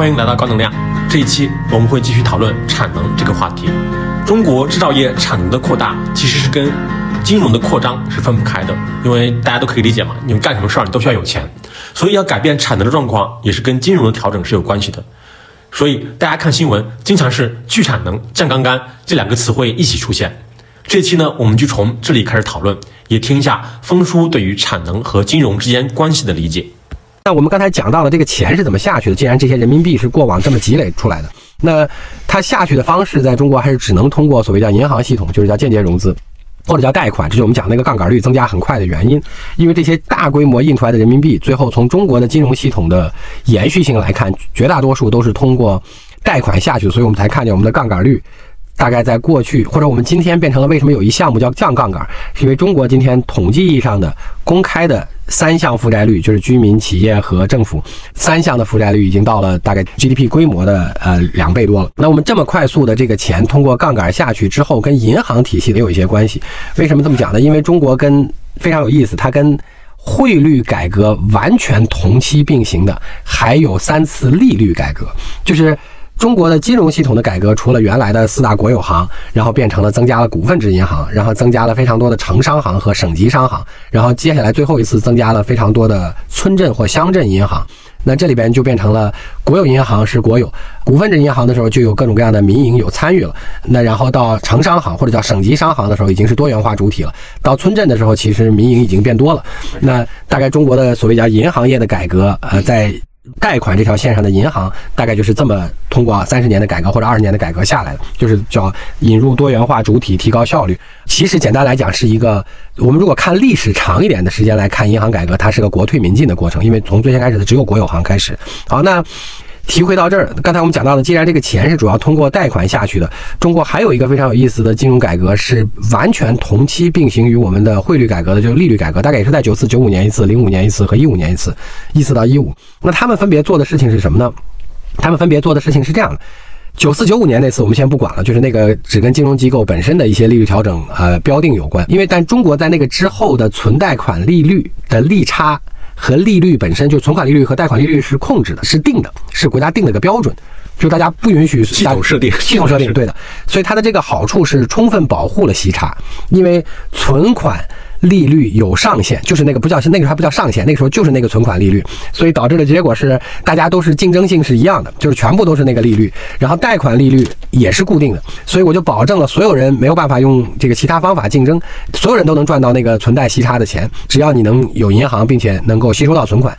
欢迎来到高能量。这一期我们会继续讨论产能这个话题。中国制造业产能的扩大其实是跟金融的扩张是分不开的，因为大家都可以理解嘛，你们干什么事儿你都需要有钱，所以要改变产能的状况也是跟金融的调整是有关系的。所以大家看新闻经常是去产能、降杠杆这两个词汇一起出现。这期呢，我们就从这里开始讨论，也听一下峰叔对于产能和金融之间关系的理解。那我们刚才讲到了这个钱是怎么下去的？既然这些人民币是过往这么积累出来的，那它下去的方式在中国还是只能通过所谓叫银行系统，就是叫间接融资，或者叫贷款，这是我们讲那个杠杆率增加很快的原因。因为这些大规模印出来的人民币，最后从中国的金融系统的延续性来看，绝大多数都是通过贷款下去，所以我们才看见我们的杠杆率。大概在过去，或者我们今天变成了为什么有一项目叫降杠杆？是因为中国今天统计意义上的公开的三项负债率，就是居民、企业和政府三项的负债率已经到了大概 GDP 规模的呃两倍多了。那我们这么快速的这个钱通过杠杆下去之后，跟银行体系也有一些关系。为什么这么讲呢？因为中国跟非常有意思，它跟汇率改革完全同期并行的，还有三次利率改革，就是。中国的金融系统的改革，除了原来的四大国有行，然后变成了增加了股份制银行，然后增加了非常多的城商行和省级商行，然后接下来最后一次增加了非常多的村镇或乡镇银行。那这里边就变成了国有银行是国有，股份制银行的时候就有各种各样的民营有参与了。那然后到城商行或者叫省级商行的时候，已经是多元化主体了。到村镇的时候，其实民营已经变多了。那大概中国的所谓叫银行业的改革，呃，在。贷款这条线上的银行大概就是这么通过三十年的改革或者二十年的改革下来的，就是叫引入多元化主体，提高效率。其实简单来讲是一个，我们如果看历史长一点的时间来看，银行改革它是个国退民进的过程，因为从最先开始的只有国有行开始。好，那。提回到这儿，刚才我们讲到的，既然这个钱是主要通过贷款下去的，中国还有一个非常有意思的金融改革，是完全同期并行于我们的汇率改革的，就是利率改革，大概也是在九四九五年一次，零五年一次和一五年一次，一四到一五。那他们分别做的事情是什么呢？他们分别做的事情是这样的：九四九五年那次我们先不管了，就是那个只跟金融机构本身的一些利率调整呃标定有关，因为但中国在那个之后的存贷款利率的利差。和利率本身就存款利率和贷款利率是控制的，是定的，是国家定的一个标准，就大家不允许系统设定，系统设定对的，所以它的这个好处是充分保护了息差，因为存款。利率有上限，就是那个不叫是那个时候还不叫上限，那个时候就是那个存款利率，所以导致的结果是大家都是竞争性是一样的，就是全部都是那个利率，然后贷款利率也是固定的，所以我就保证了所有人没有办法用这个其他方法竞争，所有人都能赚到那个存贷息差的钱，只要你能有银行，并且能够吸收到存款，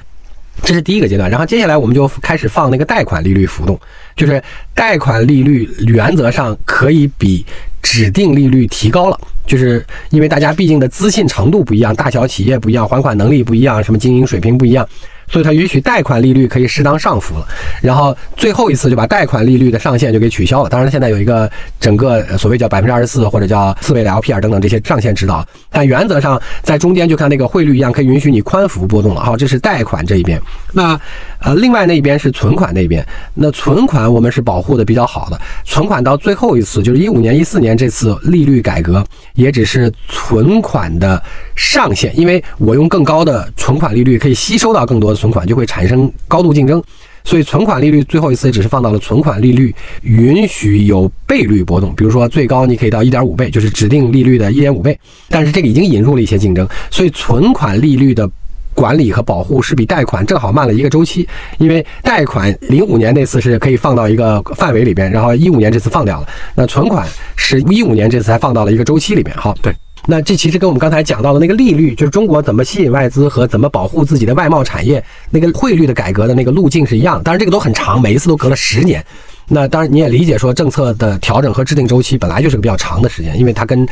这是第一个阶段。然后接下来我们就开始放那个贷款利率浮动，就是贷款利率原则上可以比指定利率提高了。就是因为大家毕竟的资信程度不一样，大小企业不一样，还款能力不一样，什么经营水平不一样。所以它允许贷款利率可以适当上浮了，然后最后一次就把贷款利率的上限就给取消了。当然，现在有一个整个所谓叫百分之二十四或者叫四倍的 LPR 等等这些上限指导，但原则上在中间就看那个汇率一样，可以允许你宽幅波动了。好，这是贷款这一边。那呃，另外那一边是存款那边。那存款我们是保护的比较好的，存款到最后一次就是一五年、一四年这次利率改革，也只是存款的上限，因为我用更高的存款利率可以吸收到更多的。存款就会产生高度竞争，所以存款利率最后一次只是放到了存款利率允许有倍率波动，比如说最高你可以到一点五倍，就是指定利率的一点五倍。但是这个已经引入了一些竞争，所以存款利率的管理和保护是比贷款正好慢了一个周期。因为贷款零五年那次是可以放到一个范围里边，然后一五年这次放掉了，那存款是一五年这次才放到了一个周期里边。好，对。那这其实跟我们刚才讲到的那个利率，就是中国怎么吸引外资和怎么保护自己的外贸产业，那个汇率的改革的那个路径是一样。当然这个都很长，每一次都隔了十年。那当然你也理解说，政策的调整和制定周期本来就是个比较长的时间，因为它跟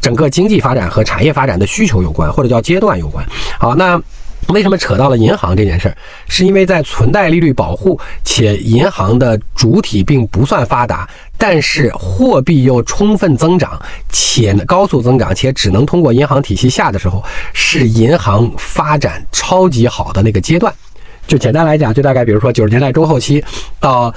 整个经济发展和产业发展的需求有关，或者叫阶段有关。好，那。为什么扯到了银行这件事儿？是因为在存贷利率保护且银行的主体并不算发达，但是货币又充分增长且高速增长，且只能通过银行体系下的时候，是银行发展超级好的那个阶段。就简单来讲，就大概比如说九十年代中后期到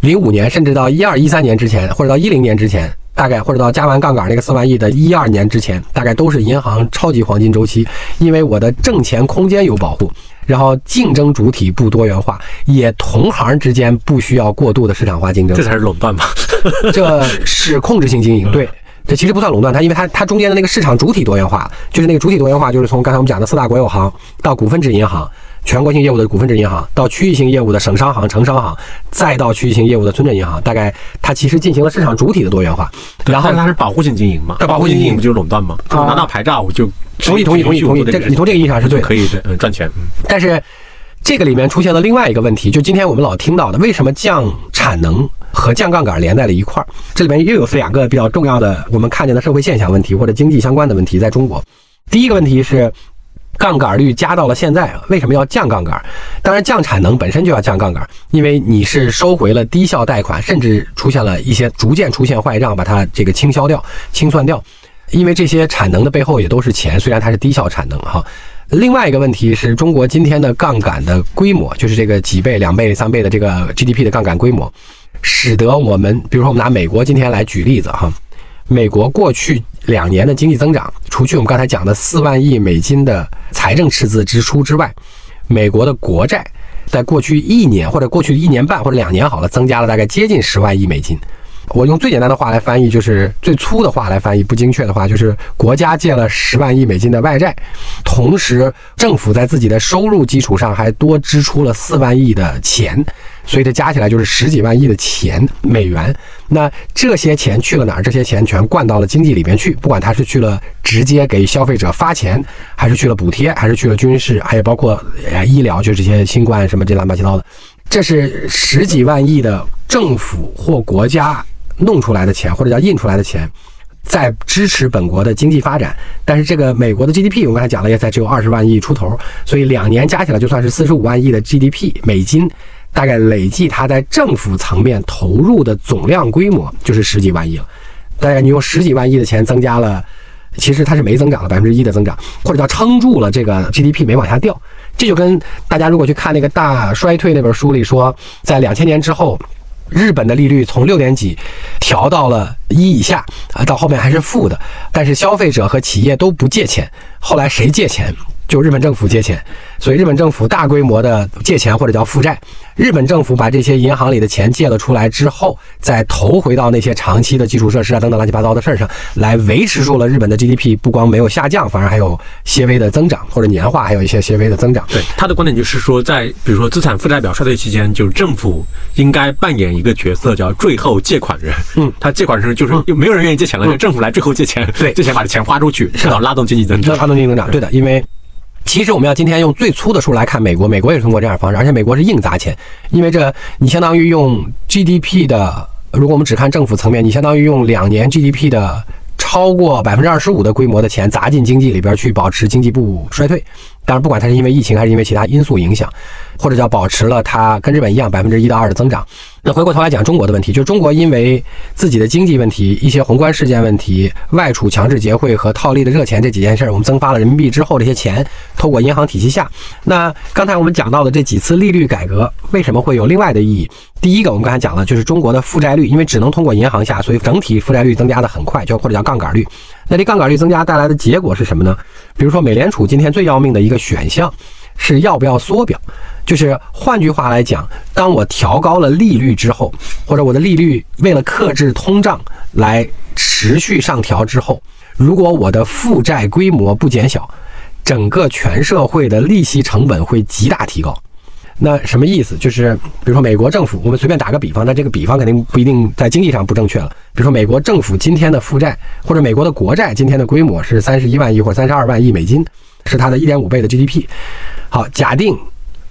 零五年，甚至到一二一三年之前，或者到一零年之前。大概或者到加完杠杆那个四万亿的一二年之前，大概都是银行超级黄金周期，因为我的挣钱空间有保护，然后竞争主体不多元化，也同行之间不需要过度的市场化竞争，这才是垄断吧？这是控制性经营，对。这其实不算垄断，它因为它它中间的那个市场主体多元化，就是那个主体多元化，就是从刚才我们讲的四大国有行到股份制银行、全国性业务的股份制银行，到区域性业务的省商行、城商行，再到区域性业务的村镇银行，大概它其实进行了市场主体的多元化。然后它是保护性经营嘛？保护性经营不就是垄断吗？拿到牌照我就同意同意同意同意，这你从这个意义上是对，可以嗯赚钱。但是这个里面出现了另外一个问题，就今天我们老听到的，为什么降产能？和降杠杆连在了一块儿，这里面又有两个比较重要的我们看见的社会现象问题或者经济相关的问题，在中国，第一个问题是杠杆率加到了现在，为什么要降杠杆？当然降产能本身就要降杠杆，因为你是收回了低效贷款，甚至出现了一些逐渐出现坏账，把它这个清销掉、清算掉，因为这些产能的背后也都是钱，虽然它是低效产能哈。另外一个问题是中国今天的杠杆的规模，就是这个几倍、两倍、三倍的这个 GDP 的杠杆规模。使得我们，比如说我们拿美国今天来举例子哈，美国过去两年的经济增长，除去我们刚才讲的四万亿美金的财政赤字支出之外，美国的国债在过去一年或者过去一年半或者两年好了，增加了大概接近十万亿美金。我用最简单的话来翻译，就是最粗的话来翻译，不精确的话就是国家借了十万亿美金的外债，同时政府在自己的收入基础上还多支出了四万亿的钱。所以这加起来就是十几万亿的钱美元，那这些钱去了哪儿？这些钱全灌到了经济里面去，不管它是去了直接给消费者发钱，还是去了补贴，还是去了军事，还有包括呃医疗，就这些新冠什么这乱七八糟的，这是十几万亿的政府或国家弄出来的钱，或者叫印出来的钱，在支持本国的经济发展。但是这个美国的 GDP 我刚才讲了，也才只有二十万亿出头，所以两年加起来就算是四十五万亿的 GDP 美金。大概累计它在政府层面投入的总量规模就是十几万亿了。大概你用十几万亿的钱增加了，其实它是没增长的百分之一的增长，或者叫撑住了这个 GDP 没往下掉。这就跟大家如果去看那个大衰退那本书里说，在两千年之后，日本的利率从六点几调到了一以下啊，到后面还是负的，但是消费者和企业都不借钱。后来谁借钱？就日本政府借钱，所以日本政府大规模的借钱或者叫负债。日本政府把这些银行里的钱借了出来之后，再投回到那些长期的基础设施啊等等乱七八糟的事儿上来，维持住了日本的 GDP，不光没有下降，反而还有些微的增长，或者年化还有一些些微的增长。对他的观点就是说，在比如说资产负债表衰退期间，就是政府应该扮演一个角色，叫最后借款人。嗯，他借款人就是又没有人愿意借钱了，就政府来最后借钱，对，借钱把这钱花出去，是的，拉动经济增长，拉动经济增长。对的，因为。其实我们要今天用最粗的数来看，美国，美国也是通过这样的方式，而且美国是硬砸钱，因为这你相当于用 GDP 的，如果我们只看政府层面，你相当于用两年 GDP 的超过百分之二十五的规模的钱砸进经济里边去，保持经济不衰退。当然，不管它是因为疫情还是因为其他因素影响，或者叫保持了它跟日本一样百分之一到二的增长。那回过头来讲中国的问题，就是中国因为自己的经济问题、一些宏观事件问题、外储强制结汇和套利的热钱这几件事，我们增发了人民币之后，这些钱透过银行体系下。那刚才我们讲到的这几次利率改革，为什么会有另外的意义？第一个，我们刚才讲了，就是中国的负债率，因为只能通过银行下，所以整体负债率增加的很快，就或者叫杠杆率。那这杠杆率增加带来的结果是什么呢？比如说，美联储今天最要命的一个选项是要不要缩表，就是换句话来讲，当我调高了利率之后，或者我的利率为了克制通胀来持续上调之后，如果我的负债规模不减小，整个全社会的利息成本会极大提高。那什么意思？就是比如说美国政府，我们随便打个比方，那这个比方肯定不一定在经济上不正确了。比如说美国政府今天的负债，或者美国的国债今天的规模是三十一万亿或三十二万亿美金，是它的一点五倍的 GDP。好，假定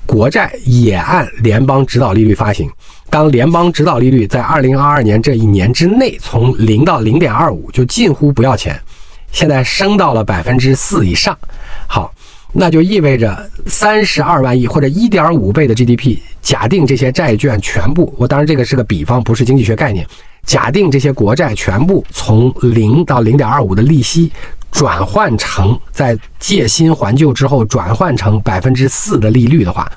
国债也按联邦指导利率发行，当联邦指导利率在二零二二年这一年之内从零到零点二五，就近乎不要钱，现在升到了百分之四以上。好。那就意味着三十二万亿或者一点五倍的 GDP。假定这些债券全部，我当然这个是个比方，不是经济学概念。假定这些国债全部从零到零点二五的利息转换成在借新还旧之后转换成百分之四的利率的话，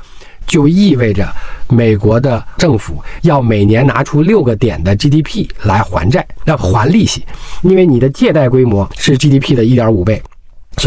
就意味着美国的政府要每年拿出六个点的 GDP 来还债，要还利息，因为你的借贷规模是 GDP 的一点五倍。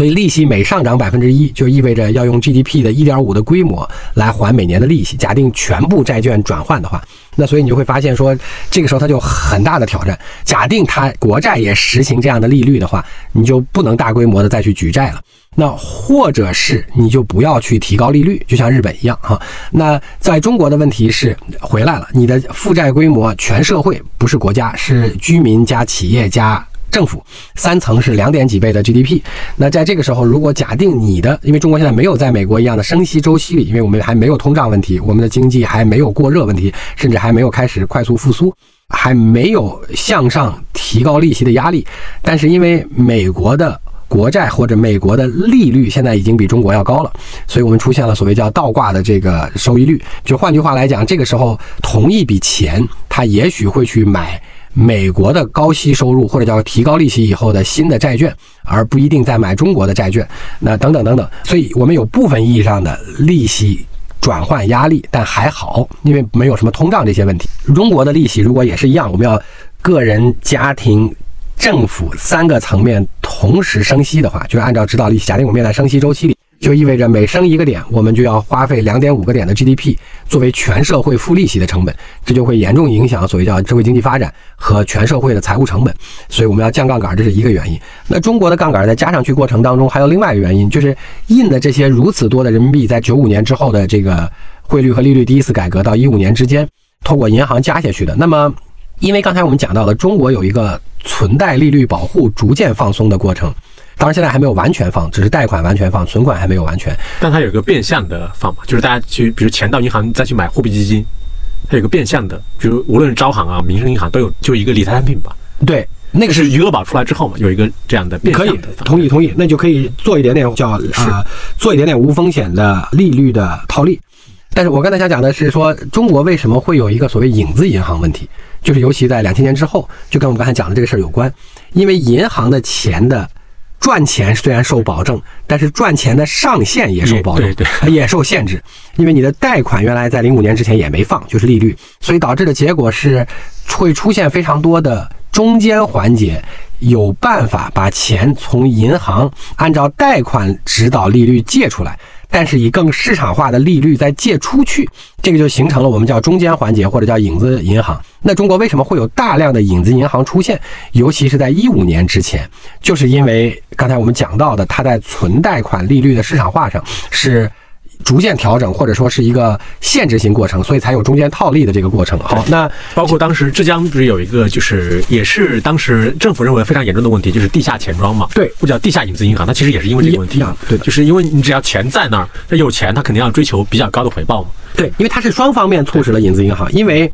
所以利息每上涨百分之一，就意味着要用 GDP 的一点五的规模来还每年的利息。假定全部债券转换的话，那所以你就会发现说，这个时候它就很大的挑战。假定它国债也实行这样的利率的话，你就不能大规模的再去举债了。那或者是你就不要去提高利率，就像日本一样哈。那在中国的问题是回来了，你的负债规模全社会不是国家，是居民加企业加。政府三层是两点几倍的 GDP，那在这个时候，如果假定你的，因为中国现在没有在美国一样的升息周期里，因为我们还没有通胀问题，我们的经济还没有过热问题，甚至还没有开始快速复苏，还没有向上提高利息的压力。但是因为美国的国债或者美国的利率现在已经比中国要高了，所以我们出现了所谓叫倒挂的这个收益率。就换句话来讲，这个时候同一笔钱，他也许会去买。美国的高息收入或者叫提高利息以后的新的债券，而不一定在买中国的债券，那等等等等，所以我们有部分意义上的利息转换压力，但还好，因为没有什么通胀这些问题。中国的利息如果也是一样，我们要个人、家庭、政府三个层面同时升息的话，就是按照指导利息，假定我们在升息周期里。就意味着每升一个点，我们就要花费两点五个点的 GDP 作为全社会付利息的成本，这就会严重影响所谓叫社会经济发展和全社会的财务成本。所以我们要降杠杆，这是一个原因。那中国的杠杆在加上去过程当中，还有另外一个原因，就是印的这些如此多的人民币，在九五年之后的这个汇率和利率第一次改革到一五年之间，通过银行加下去的。那么，因为刚才我们讲到了，中国有一个存贷利率保护逐渐放松的过程。当然，现在还没有完全放，只是贷款完全放，存款还没有完全。但它有个变相的放嘛，就是大家去，比如钱到银行再去买货币基金，它有个变相的，比如无论是招行啊、民生银行都有，就一个理财产品吧。对，那个是余额宝出来之后嘛，有一个这样的变相的。同意同意，那就可以做一点点叫啊，做一点点无风险的利率的套利。但是我刚才想讲的是说，中国为什么会有一个所谓影子银行问题，就是尤其在两千年之后，就跟我们刚才讲的这个事儿有关，因为银行的钱的。赚钱虽然受保证，但是赚钱的上限也受保证，也受限制。因为你的贷款原来在零五年之前也没放，就是利率，所以导致的结果是会出现非常多的中间环节，有办法把钱从银行按照贷款指导利率借出来。但是以更市场化的利率再借出去，这个就形成了我们叫中间环节或者叫影子银行。那中国为什么会有大量的影子银行出现？尤其是在一五年之前，就是因为刚才我们讲到的，它在存贷款利率的市场化上是。逐渐调整，或者说是一个限制性过程，所以才有中间套利的这个过程。好，那包括当时浙江不是有一个，就是也是当时政府认为非常严重的问题，就是地下钱庄嘛。对，不叫地下影子银行，它其实也是因为这个问题。对，就是因为你只要钱在那儿，那有钱，他肯定要追求比较高的回报嘛。对，因为它是双方面促使了影子银行，因为。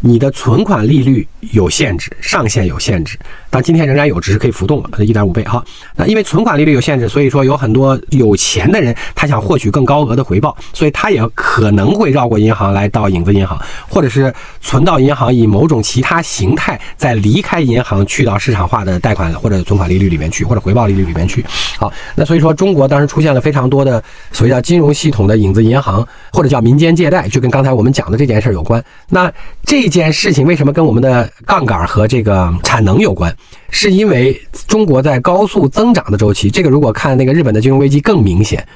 你的存款利率有限制，上限有限制，但今天仍然有，只是可以浮动了，一点五倍哈。那因为存款利率有限制，所以说有很多有钱的人，他想获取更高额的回报，所以他也可能会绕过银行来到影子银行，或者是存到银行，以某种其他形态再离开银行去到市场化的贷款或者存款利率里面去，或者回报利率里面去。好，那所以说中国当时出现了非常多的所谓叫金融系统的影子银行，或者叫民间借贷，就跟刚才我们讲的这件事儿有关。那这。这件事情为什么跟我们的杠杆和这个产能有关？是因为中国在高速增长的周期，这个如果看那个日本的金融危机更明显，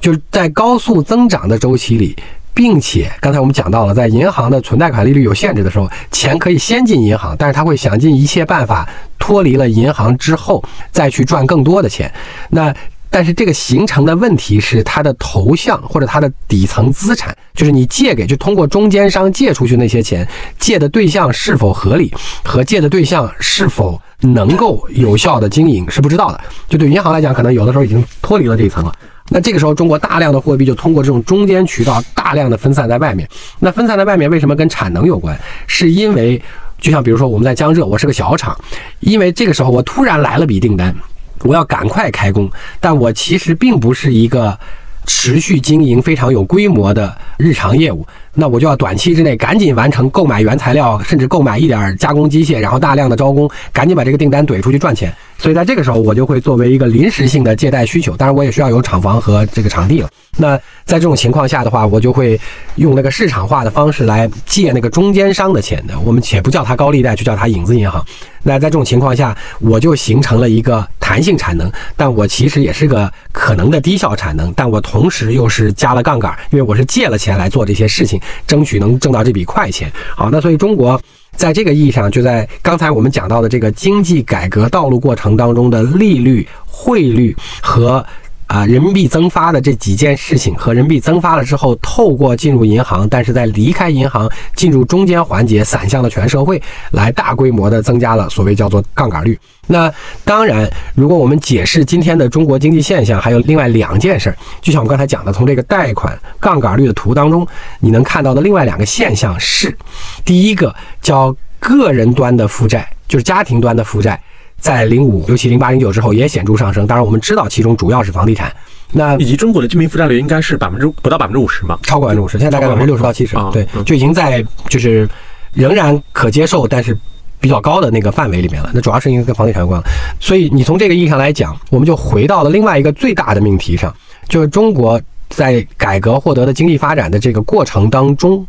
就是在高速增长的周期里，并且刚才我们讲到了，在银行的存贷款利率有限制的时候，钱可以先进银行，但是他会想尽一切办法脱离了银行之后再去赚更多的钱。那但是这个形成的问题是，它的头像或者它的底层资产，就是你借给就通过中间商借出去那些钱，借的对象是否合理，和借的对象是否能够有效的经营是不知道的。就对银行来讲，可能有的时候已经脱离了这一层了。那这个时候，中国大量的货币就通过这种中间渠道大量的分散在外面。那分散在外面为什么跟产能有关？是因为就像比如说我们在江浙，我是个小厂，因为这个时候我突然来了笔订单。我要赶快开工，但我其实并不是一个持续经营非常有规模的日常业务，那我就要短期之内赶紧完成购买原材料，甚至购买一点加工机械，然后大量的招工，赶紧把这个订单怼出去赚钱。所以在这个时候，我就会作为一个临时性的借贷需求，当然我也需要有厂房和这个场地了。那在这种情况下的话，我就会用那个市场化的方式来借那个中间商的钱的，我们且不叫它高利贷，就叫它影子银行。那在这种情况下，我就形成了一个弹性产能，但我其实也是个可能的低效产能，但我同时又是加了杠杆，因为我是借了钱来做这些事情，争取能挣到这笔快钱。好，那所以中国。在这个意义上，就在刚才我们讲到的这个经济改革道路过程当中的利率、汇率和。啊，人民币增发的这几件事情和人民币增发了之后，透过进入银行，但是在离开银行进入中间环节，散向了全社会，来大规模的增加了所谓叫做杠杆率。那当然，如果我们解释今天的中国经济现象，还有另外两件事儿，就像我刚才讲的，从这个贷款杠杆率的图当中，你能看到的另外两个现象是，第一个叫个人端的负债，就是家庭端的负债。在零五，尤其零八零九之后也显著上升。当然，我们知道其中主要是房地产。那以及中国的居民负债率应该是百分之不到百分之五十嘛？超过百分之五十，现在大概百分之六十到七十。对，就已经在就是仍然可接受，但是比较高的那个范围里面了。那主要是因为跟房地产有关。所以你从这个意义上来讲，我们就回到了另外一个最大的命题上，就是中国在改革获得的经济发展的这个过程当中，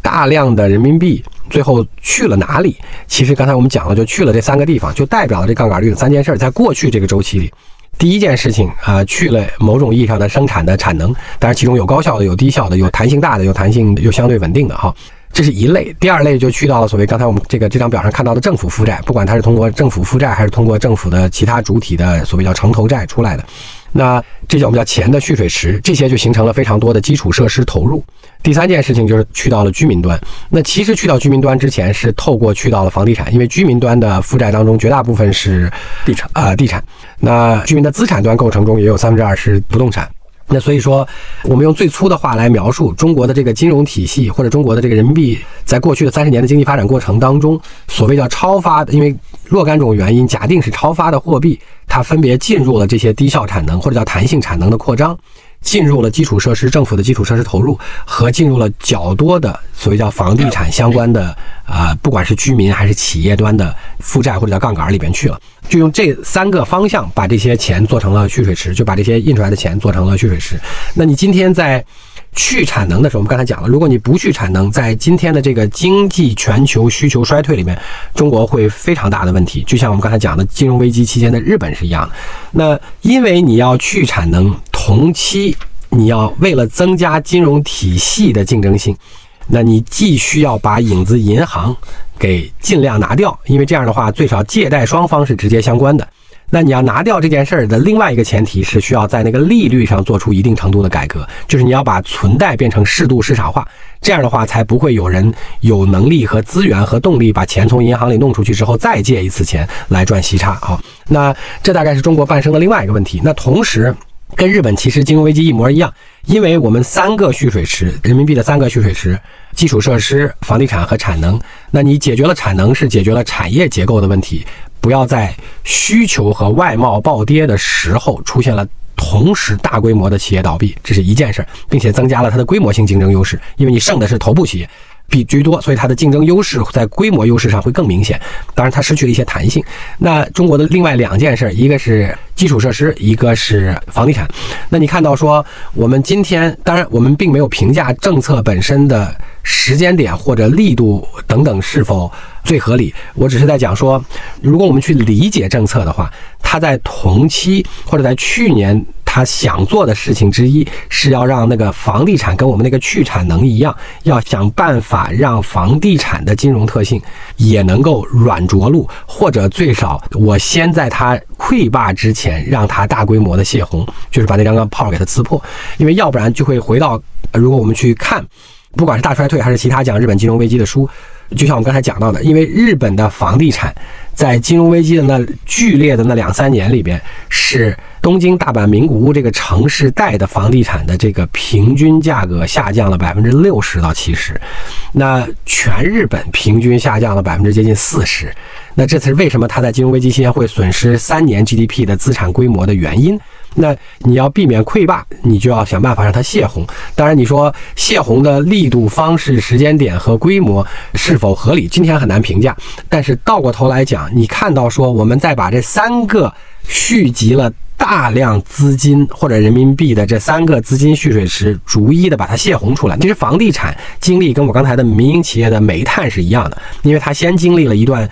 大量的人民币。最后去了哪里？其实刚才我们讲了，就去了这三个地方，就代表了这杠杆率的三件事儿。在过去这个周期里，第一件事情啊，去了某种意义上的生产的产能，当然其中有高效的，有低效的，有弹性大的，有弹性又相对稳定的哈，这是一类。第二类就去到了所谓刚才我们这个这张表上看到的政府负债，不管它是通过政府负债还是通过政府的其他主体的所谓叫城投债出来的。那这叫我们叫钱的蓄水池，这些就形成了非常多的基础设施投入。第三件事情就是去到了居民端。那其实去到居民端之前是透过去到了房地产，因为居民端的负债当中绝大部分是地产啊，地产。那居民的资产端构成中也有三分之二是不动产。那所以说，我们用最粗的话来描述中国的这个金融体系，或者中国的这个人民币，在过去的三十年的经济发展过程当中，所谓叫超发的，因为若干种原因，假定是超发的货币，它分别进入了这些低效产能或者叫弹性产能的扩张。进入了基础设施，政府的基础设施投入和进入了较多的所谓叫房地产相关的啊，不管是居民还是企业端的负债或者叫杠杆里边去了，就用这三个方向把这些钱做成了蓄水池，就把这些印出来的钱做成了蓄水池。那你今天在。去产能的时候，我们刚才讲了，如果你不去产能，在今天的这个经济全球需求衰退里面，中国会非常大的问题。就像我们刚才讲的金融危机期间的日本是一样的。那因为你要去产能，同期你要为了增加金融体系的竞争性，那你既需要把影子银行给尽量拿掉，因为这样的话，最少借贷双方是直接相关的。那你要拿掉这件事儿的另外一个前提是需要在那个利率上做出一定程度的改革，就是你要把存贷变成适度市场化，这样的话才不会有人有能力和资源和动力把钱从银行里弄出去之后再借一次钱来赚息差啊。那这大概是中国伴生的另外一个问题。那同时跟日本其实金融危机一模一样，因为我们三个蓄水池，人民币的三个蓄水池，基础设施、房地产和产能。那你解决了产能，是解决了产业结构的问题。不要在需求和外贸暴跌的时候出现了同时大规模的企业倒闭，这是一件事，并且增加了它的规模性竞争优势，因为你剩的是头部企业。比居多，所以它的竞争优势在规模优势上会更明显。当然，它失去了一些弹性。那中国的另外两件事，一个是基础设施，一个是房地产。那你看到说，我们今天，当然我们并没有评价政策本身的时间点或者力度等等是否最合理。我只是在讲说，如果我们去理解政策的话，它在同期或者在去年。他想做的事情之一是要让那个房地产跟我们那个去产能一样，要想办法让房地产的金融特性也能够软着陆，或者最少我先在它溃坝之前让它大规模的泄洪，就是把那张泡给它刺破，因为要不然就会回到，如果我们去看，不管是大衰退还是其他讲日本金融危机的书，就像我们刚才讲到的，因为日本的房地产。在金融危机的那剧烈的那两三年里边，是东京、大阪、名古屋这个城市带的房地产的这个平均价格下降了百分之六十到七十，那全日本平均下降了百分之接近四十，那这次为什么它在金融危机期间会损失三年 GDP 的资产规模的原因？那你要避免溃坝，你就要想办法让它泄洪。当然，你说泄洪的力度、方式、时间点和规模是否合理，今天很难评价。但是倒过头来讲，你看到说我们再把这三个蓄积了。大量资金或者人民币的这三个资金蓄水池，逐一的把它泄洪出来。其实房地产经历跟我刚才的民营企业的煤炭是一样的，因为它先经历了一段。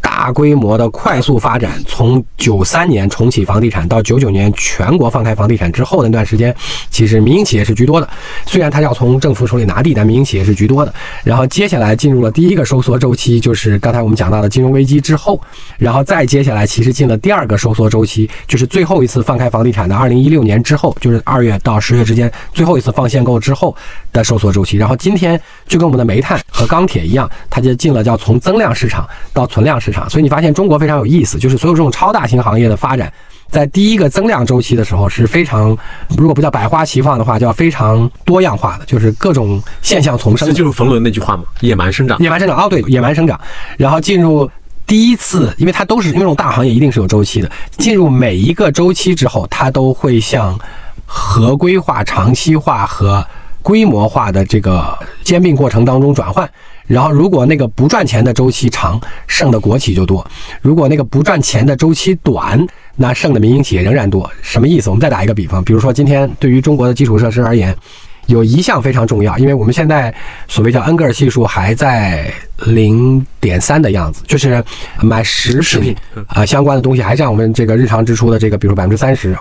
大规模的快速发展，从九三年重启房地产到九九年全国放开房地产之后的那段时间，其实民营企业是居多的。虽然它要从政府手里拿地，但民营企业是居多的。然后接下来进入了第一个收缩周期，就是刚才我们讲到的金融危机之后。然后再接下来，其实进了第二个收缩周期，就是最后一次放开房地产的二零一六年之后，就是二月到十月之间最后一次放限购之后的收缩周期。然后今天就跟我们的煤炭和钢铁一样，它就进了叫从增量市场到存量市场。所以你发现中国非常有意思，就是所有这种超大型行业的发展，在第一个增量周期的时候是非常，如果不叫百花齐放的话，叫非常多样化的，就是各种现象丛生。这就是冯仑那句话嘛，野蛮生长。野蛮生长哦，对，野蛮生长。然后进入第一次，因为它都是因为这种大行业一定是有周期的，进入每一个周期之后，它都会向合规化、长期化和规模化的这个兼并过程当中转换。然后，如果那个不赚钱的周期长，剩的国企就多；如果那个不赚钱的周期短，那剩的民营企业仍然多。什么意思？我们再打一个比方，比如说今天对于中国的基础设施而言，有一项非常重要，因为我们现在所谓叫恩格尔系数还在零点三的样子，就是买食品啊相关的东西还占我们这个日常支出的这个，比如百分之三十。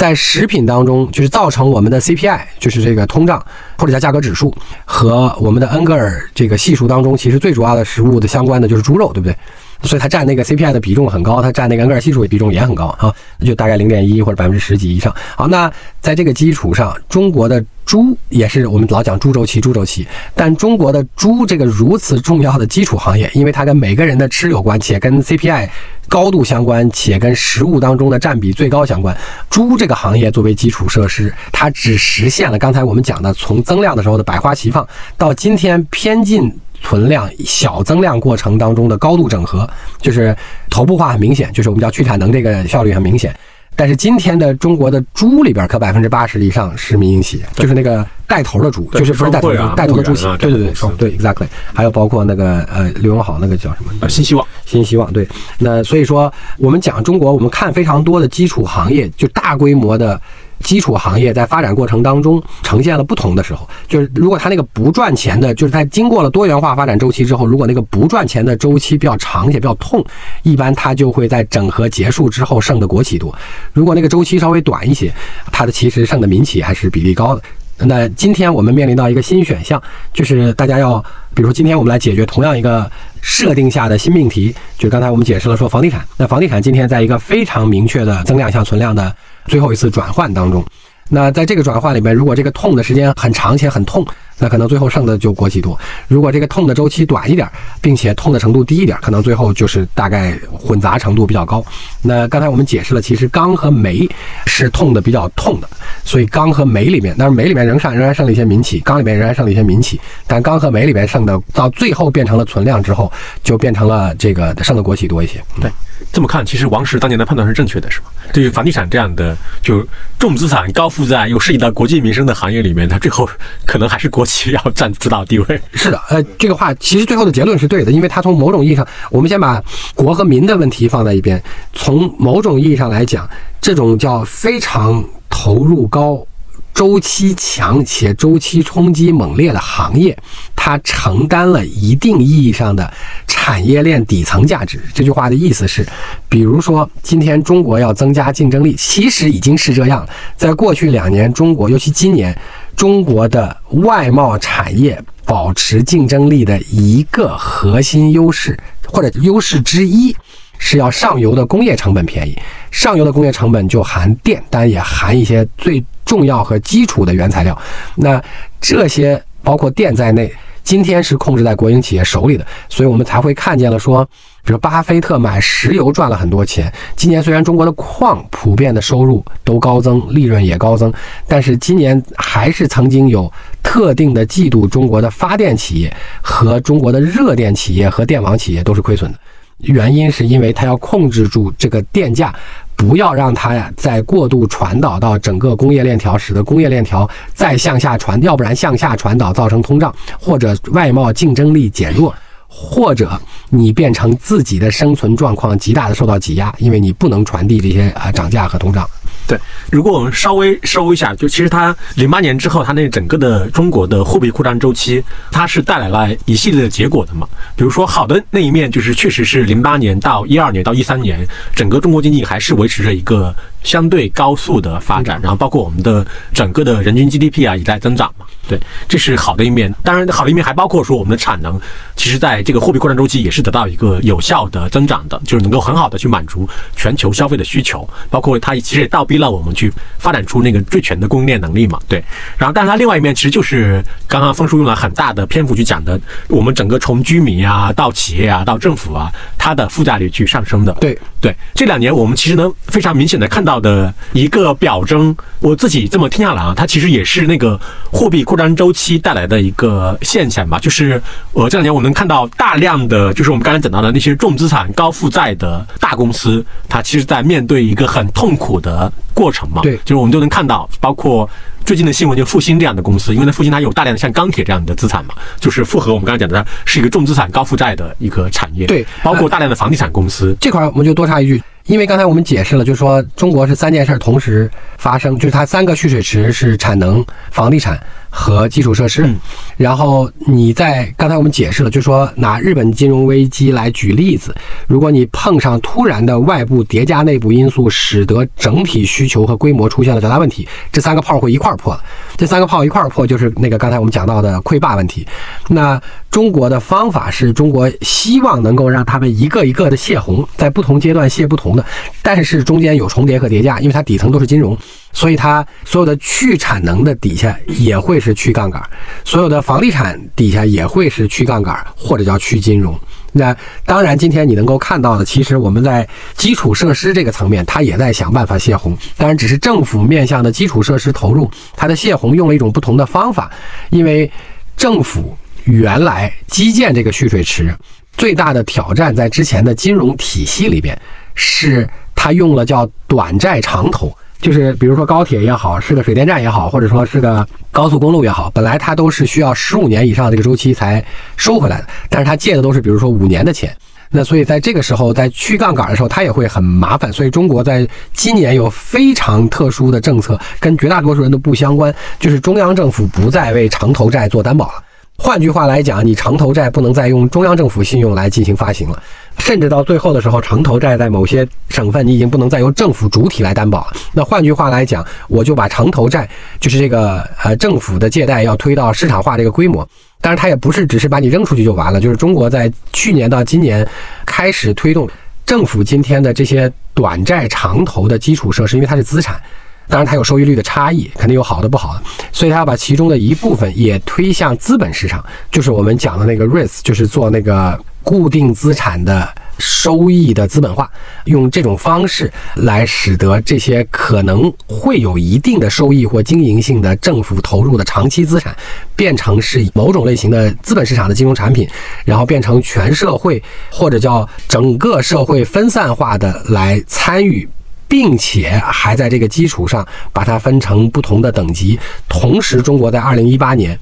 在食品当中，就是造成我们的 CPI，就是这个通胀或者叫价格指数和我们的恩格尔这个系数当中，其实最主要的食物的相关的就是猪肉，对不对？所以它占那个 CPI 的比重很高，它占那个恩格尔系数的比重也很高啊，那就大概零点一或者百分之十几以上。好，那在这个基础上，中国的猪也是我们老讲猪周期，猪周期，但中国的猪这个如此重要的基础行业，因为它跟每个人的吃有关，且跟 CPI 高度相关，且跟食物当中的占比最高相关。猪这个行业作为基础设施，它只实现了刚才我们讲的从增量的时候的百花齐放，到今天偏进。存量小增量过程当中的高度整合，就是头部化很明显，就是我们叫去产能这个效率很明显。但是今天的中国的猪里边，可百分之八十以上是民营企业，就是那个带头的猪，就是不是带头的带头的猪企，对对对，对，exactly。还有包括那个呃刘永好那个叫什么？呃新希望，新希望。对，那所以说我们讲中国，我们看非常多的基础行业，就大规模的。基础行业在发展过程当中呈现了不同的时候，就是如果它那个不赚钱的，就是在经过了多元化发展周期之后，如果那个不赚钱的周期比较长且比较痛，一般它就会在整合结束之后剩的国企多；如果那个周期稍微短一些，它的其实剩的民企还是比例高的。那今天我们面临到一个新选项，就是大家要，比如说今天我们来解决同样一个设定下的新命题，就刚才我们解释了说房地产，那房地产今天在一个非常明确的增量向存量的。最后一次转换当中，那在这个转换里面，如果这个痛的时间很长且很痛，那可能最后剩的就国企多；如果这个痛的周期短一点，并且痛的程度低一点，可能最后就是大概混杂程度比较高。那刚才我们解释了，其实钢和煤是痛的比较痛的，所以钢和煤里面，但是煤里面仍上仍然剩了一些民企，钢里面仍然剩了一些民企，但钢和煤里面剩的到最后变成了存量之后，就变成了这个剩的国企多一些。对。这么看，其实王石当年的判断是正确的，是吗？对于房地产这样的就重资产、高负债又涉及到国计民生的行业里面，它最后可能还是国需要占主导地位。是的，呃，这个话其实最后的结论是对的，因为它从某种意义上，我们先把国和民的问题放在一边，从某种意义上来讲，这种叫非常投入高。周期强且周期冲击猛烈的行业，它承担了一定意义上的产业链底层价值。这句话的意思是，比如说今天中国要增加竞争力，其实已经是这样。在过去两年，中国尤其今年，中国的外贸产业保持竞争力的一个核心优势或者优势之一，是要上游的工业成本便宜。上游的工业成本就含电，但也含一些最。重要和基础的原材料，那这些包括电在内，今天是控制在国营企业手里的，所以我们才会看见了说，比如巴菲特买石油赚了很多钱。今年虽然中国的矿普遍的收入都高增，利润也高增，但是今年还是曾经有特定的季度，中国的发电企业和中国的热电企业和电网企业都是亏损的。原因是因为它要控制住这个电价。不要让它呀再过度传导到整个工业链条，使得工业链条再向下传，要不然向下传导造成通胀，或者外贸竞争力减弱。或者你变成自己的生存状况极大的受到挤压，因为你不能传递这些啊涨价和通胀。对，如果我们稍微收一下，就其实它零八年之后，它那整个的中国的货币扩张周期，它是带来了一系列的结果的嘛。比如说好的那一面，就是确实是零八年到一二年到一三年，整个中国经济还是维持着一个相对高速的发展，然后包括我们的整个的人均 GDP 啊也在增长嘛。对，这是好的一面。当然，好的一面还包括说我们的产能，其实在这个货币扩张周期也是得到一个有效的增长的，就是能够很好的去满足全球消费的需求，包括它其实也倒逼了我们去发展出那个最全的供应链能力嘛。对，然后但是它另外一面其实就是刚刚峰叔用了很大的篇幅去讲的，我们整个从居民啊到企业啊到政府啊，它的负债率去上升的。对对，这两年我们其实能非常明显的看到的一个表征，我自己这么听下来啊，它其实也是那个货币扩张周期带来的一个现象吧，就是呃这两年我们能看到大量的，就是我们刚才讲到的那些重资产高负债的大公司，它其实在面对一个很痛苦的过程嘛。对就是我们都能看到，包括最近的新闻，就复兴这样的公司，因为呢复兴它有大量的像钢铁这样的资产嘛，就是符合我们刚才讲的，它是一个重资产高负债的一个产业。对包括大量的房地产公司。这块我们就多插一句，因为刚才我们解释了，就是说中国是三件事同时发生，就是它三个蓄水池是产能、房地产。和基础设施。嗯然后你在刚才我们解释了，就是说拿日本金融危机来举例子，如果你碰上突然的外部叠加内部因素，使得整体需求和规模出现了较大问题，这三个泡会一块儿破的。这三个泡一块儿破，就是那个刚才我们讲到的溃坝问题。那中国的方法是中国希望能够让他们一个一个的泄洪，在不同阶段泄不同的，但是中间有重叠和叠加，因为它底层都是金融，所以它所有的去产能的底下也会是去杠杆，所有的房地产底下也会是去杠杆或者叫去金融。那当然，今天你能够看到的，其实我们在基础设施这个层面，它也在想办法泄洪。当然，只是政府面向的基础设施投入，它的泄洪用了一种不同的方法，因为政府原来基建这个蓄水池最大的挑战，在之前的金融体系里边，是它用了叫短债长投。就是比如说高铁也好，是个水电站也好，或者说是个高速公路也好，本来它都是需要十五年以上这个周期才收回来的，但是它借的都是比如说五年的钱。那所以在这个时候，在去杠杆的时候，它也会很麻烦。所以中国在今年有非常特殊的政策，跟绝大多数人都不相关，就是中央政府不再为长投债做担保了。换句话来讲，你长投债不能再用中央政府信用来进行发行了，甚至到最后的时候，城投债在某些省份你已经不能再由政府主体来担保了。那换句话来讲，我就把城投债，就是这个呃政府的借贷要推到市场化这个规模。当然，它也不是只是把你扔出去就完了，就是中国在去年到今年开始推动政府今天的这些短债长投的基础设施，因为它是资产。当然，它有收益率的差异，肯定有好的不好的，所以它要把其中的一部分也推向资本市场，就是我们讲的那个 REITs，就是做那个固定资产的收益的资本化，用这种方式来使得这些可能会有一定的收益或经营性的政府投入的长期资产，变成是某种类型的资本市场的金融产品，然后变成全社会或者叫整个社会分散化的来参与。并且还在这个基础上把它分成不同的等级。同时，中国在二零一八年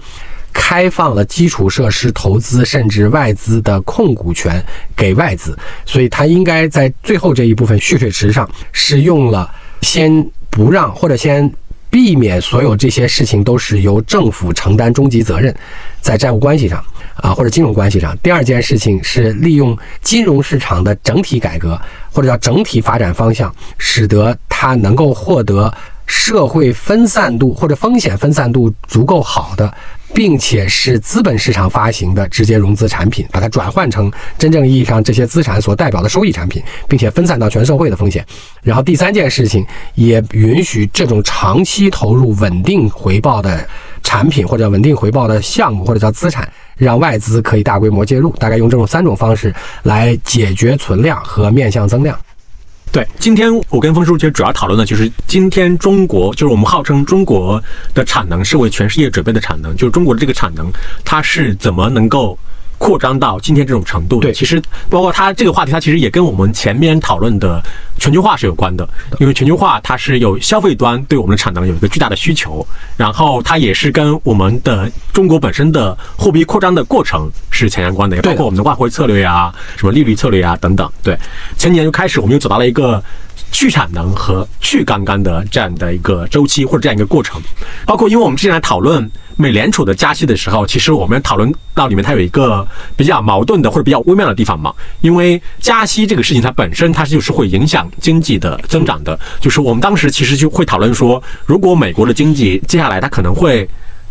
开放了基础设施投资甚至外资的控股权给外资，所以它应该在最后这一部分蓄水池上是用了先不让或者先。避免所有这些事情都是由政府承担终极责任，在债务关系上啊或者金融关系上。第二件事情是利用金融市场的整体改革或者叫整体发展方向，使得它能够获得社会分散度或者风险分散度足够好的，并且是资本市场发行的直接融资产品，把它转换成真正意义上这些资产所代表的收益产品，并且分散到全社会的风险。然后第三件事情，也允许这种长期投入、稳定回报的产品或者稳定回报的项目或者叫资产，让外资可以大规模介入。大概用这种三种方式来解决存量和面向增量。对，今天我跟风叔其实主要讨论的就是今天中国，就是我们号称中国的产能是为全世界准备的产能，就是中国的这个产能，它是怎么能够扩张到今天这种程度的。对其实包括它这个话题，它其实也跟我们前面讨论的全球化是有关的，因为全球化它是有消费端对我们的产能有一个巨大的需求，然后它也是跟我们的中国本身的货币扩张的过程是强相关的，也包括我们的外汇策略啊、什么利率策略啊等等。对，前几年就开始，我们又走到了一个去产能和去杠杆的这样的一个周期或者这样一个过程。包括因为我们之前来讨论美联储的加息的时候，其实我们讨论到里面它有一个比较矛盾的或者比较微妙的地方嘛。因为加息这个事情它本身它就是会影响经济的增长的，就是我们当时其实就会讨论说，如果美国的经济接下来它可能会。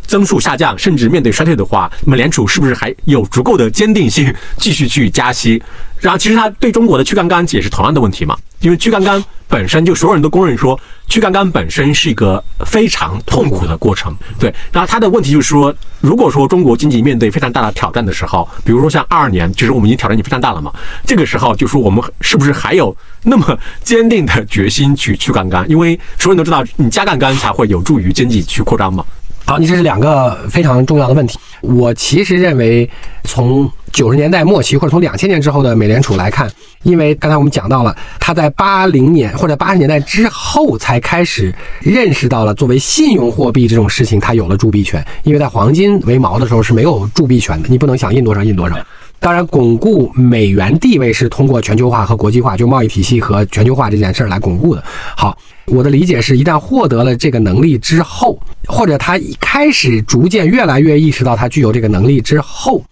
增速下降，甚至面对衰退的话，美联储是不是还有足够的坚定性继续去加息？然后，其实它对中国的去杠杆也是同样的问题嘛，因为去杠杆本身就所有人都公认说，去杠杆本身是一个非常痛苦的过程。对，然后它的问题就是说，如果说中国经济面对非常大的挑战的时候，比如说像二二年，其实我们已经挑战已经非常大了嘛，这个时候就说我们是不是还有那么坚定的决心去去杠杆？因为所有人都知道，你加杠杆才会有助于经济去扩张嘛。好，你这是两个非常重要的问题。我其实认为，从九十年代末期或者从两千年之后的美联储来看，因为刚才我们讲到了，它在八零年或者八十年代之后才开始认识到了作为信用货币这种事情，它有了铸币权。因为在黄金为锚的时候是没有铸币权的，你不能想印多少印多少。当然，巩固美元地位是通过全球化和国际化，就贸易体系和全球化这件事儿来巩固的。好，我的理解是，一旦获得了这个能力之后，或者他一开始逐渐越来越意识到他具有这个能力之后，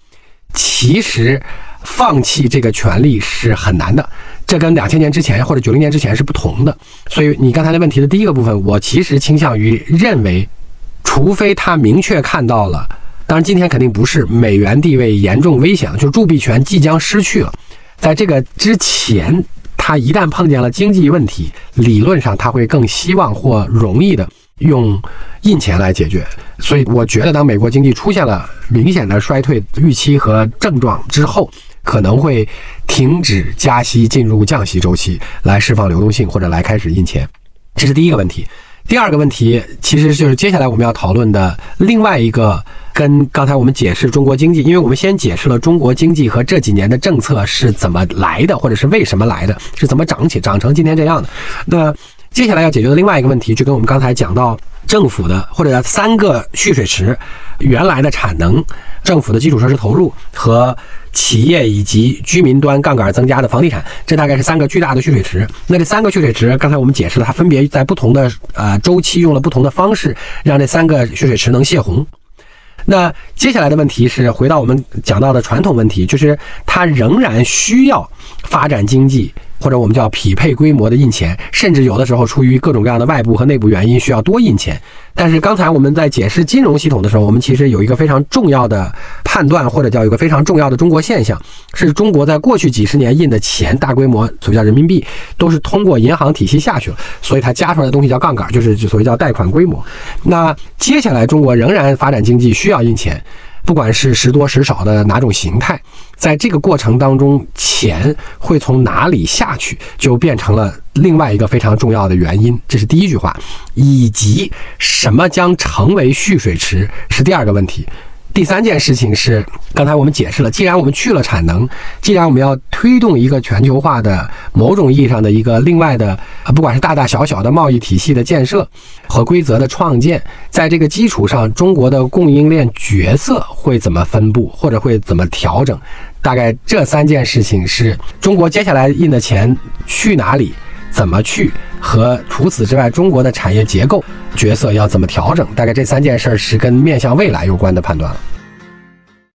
其实放弃这个权利是很难的。这跟两千年之前或者九零年之前是不同的。所以你刚才的问题的第一个部分，我其实倾向于认为，除非他明确看到了。当然，今天肯定不是美元地位严重危险了，就铸币权即将失去了。在这个之前，他一旦碰见了经济问题，理论上他会更希望或容易的用印钱来解决。所以，我觉得当美国经济出现了明显的衰退预期和症状之后，可能会停止加息，进入降息周期，来释放流动性或者来开始印钱。这是第一个问题。第二个问题，其实就是接下来我们要讨论的另外一个，跟刚才我们解释中国经济，因为我们先解释了中国经济和这几年的政策是怎么来的，或者是为什么来的，是怎么长起长成今天这样的。那接下来要解决的另外一个问题，就跟我们刚才讲到政府的或者三个蓄水池原来的产能、政府的基础设施投入和企业以及居民端杠杆增加的房地产，这大概是三个巨大的蓄水池。那这三个蓄水池，刚才我们解释了，它分别在不同的呃周期用了不同的方式，让这三个蓄水池能泄洪。那接下来的问题是，回到我们讲到的传统问题，就是它仍然需要发展经济，或者我们叫匹配规模的印钱，甚至有的时候出于各种各样的外部和内部原因需要多印钱。但是刚才我们在解释金融系统的时候，我们其实有一个非常重要的判断，或者叫有个非常重要的中国现象，是中国在过去几十年印的钱，大规模所谓叫人民币，都是通过银行体系下去了，所以它加出来的东西叫杠杆，就是所谓叫贷款规模。那接下来中国仍然发展经济需要印钱。不管是时多时少的哪种形态，在这个过程当中，钱会从哪里下去，就变成了另外一个非常重要的原因。这是第一句话，以及什么将成为蓄水池是第二个问题。第三件事情是，刚才我们解释了，既然我们去了产能，既然我们要推动一个全球化的某种意义上的一个另外的，啊，不管是大大小小的贸易体系的建设和规则的创建，在这个基础上，中国的供应链角色会怎么分布，或者会怎么调整？大概这三件事情是中国接下来印的钱去哪里？怎么去和除此之外，中国的产业结构角色要怎么调整？大概这三件事儿是跟面向未来有关的判断了。